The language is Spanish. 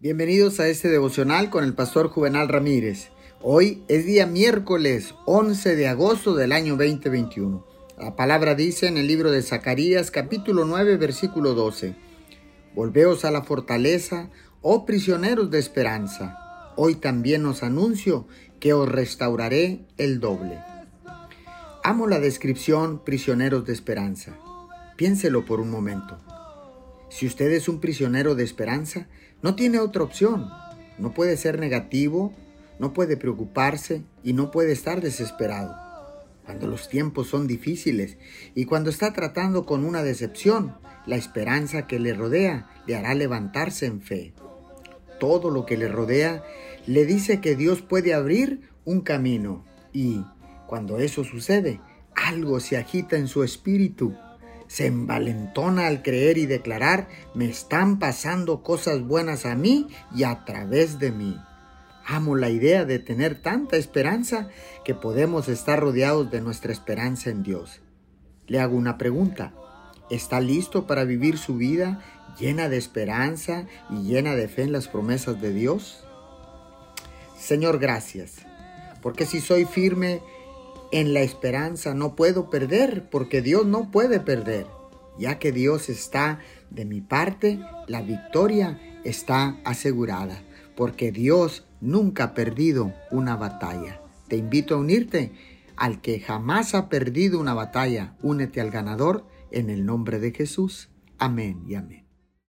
Bienvenidos a este devocional con el pastor Juvenal Ramírez. Hoy es día miércoles 11 de agosto del año 2021. La palabra dice en el libro de Zacarías capítulo 9 versículo 12. Volveos a la fortaleza, oh prisioneros de esperanza. Hoy también os anuncio que os restauraré el doble. Amo la descripción prisioneros de esperanza. Piénselo por un momento. Si usted es un prisionero de esperanza, no tiene otra opción. No puede ser negativo, no puede preocuparse y no puede estar desesperado. Cuando los tiempos son difíciles y cuando está tratando con una decepción, la esperanza que le rodea le hará levantarse en fe. Todo lo que le rodea le dice que Dios puede abrir un camino y, cuando eso sucede, algo se agita en su espíritu se envalentona al creer y declarar, me están pasando cosas buenas a mí y a través de mí. Amo la idea de tener tanta esperanza que podemos estar rodeados de nuestra esperanza en Dios. Le hago una pregunta. ¿Está listo para vivir su vida llena de esperanza y llena de fe en las promesas de Dios? Señor, gracias, porque si soy firme en la esperanza no puedo perder, porque Dios no puede perder. Ya que Dios está de mi parte, la victoria está asegurada, porque Dios nunca ha perdido una batalla. Te invito a unirte al que jamás ha perdido una batalla. Únete al ganador en el nombre de Jesús. Amén y amén.